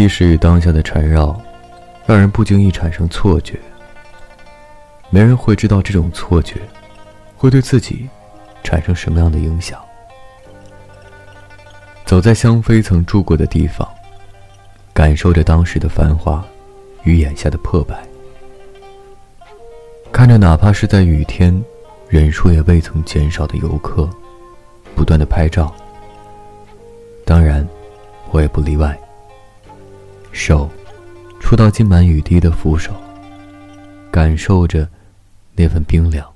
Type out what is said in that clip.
历史与当下的缠绕，让人不经意产生错觉。没人会知道这种错觉，会对自己产生什么样的影响。走在香妃曾住过的地方，感受着当时的繁华与眼下的破败，看着哪怕是在雨天，人数也未曾减少的游客，不断的拍照。当然，我也不例外。手触到浸满雨滴的扶手，感受着那份冰凉。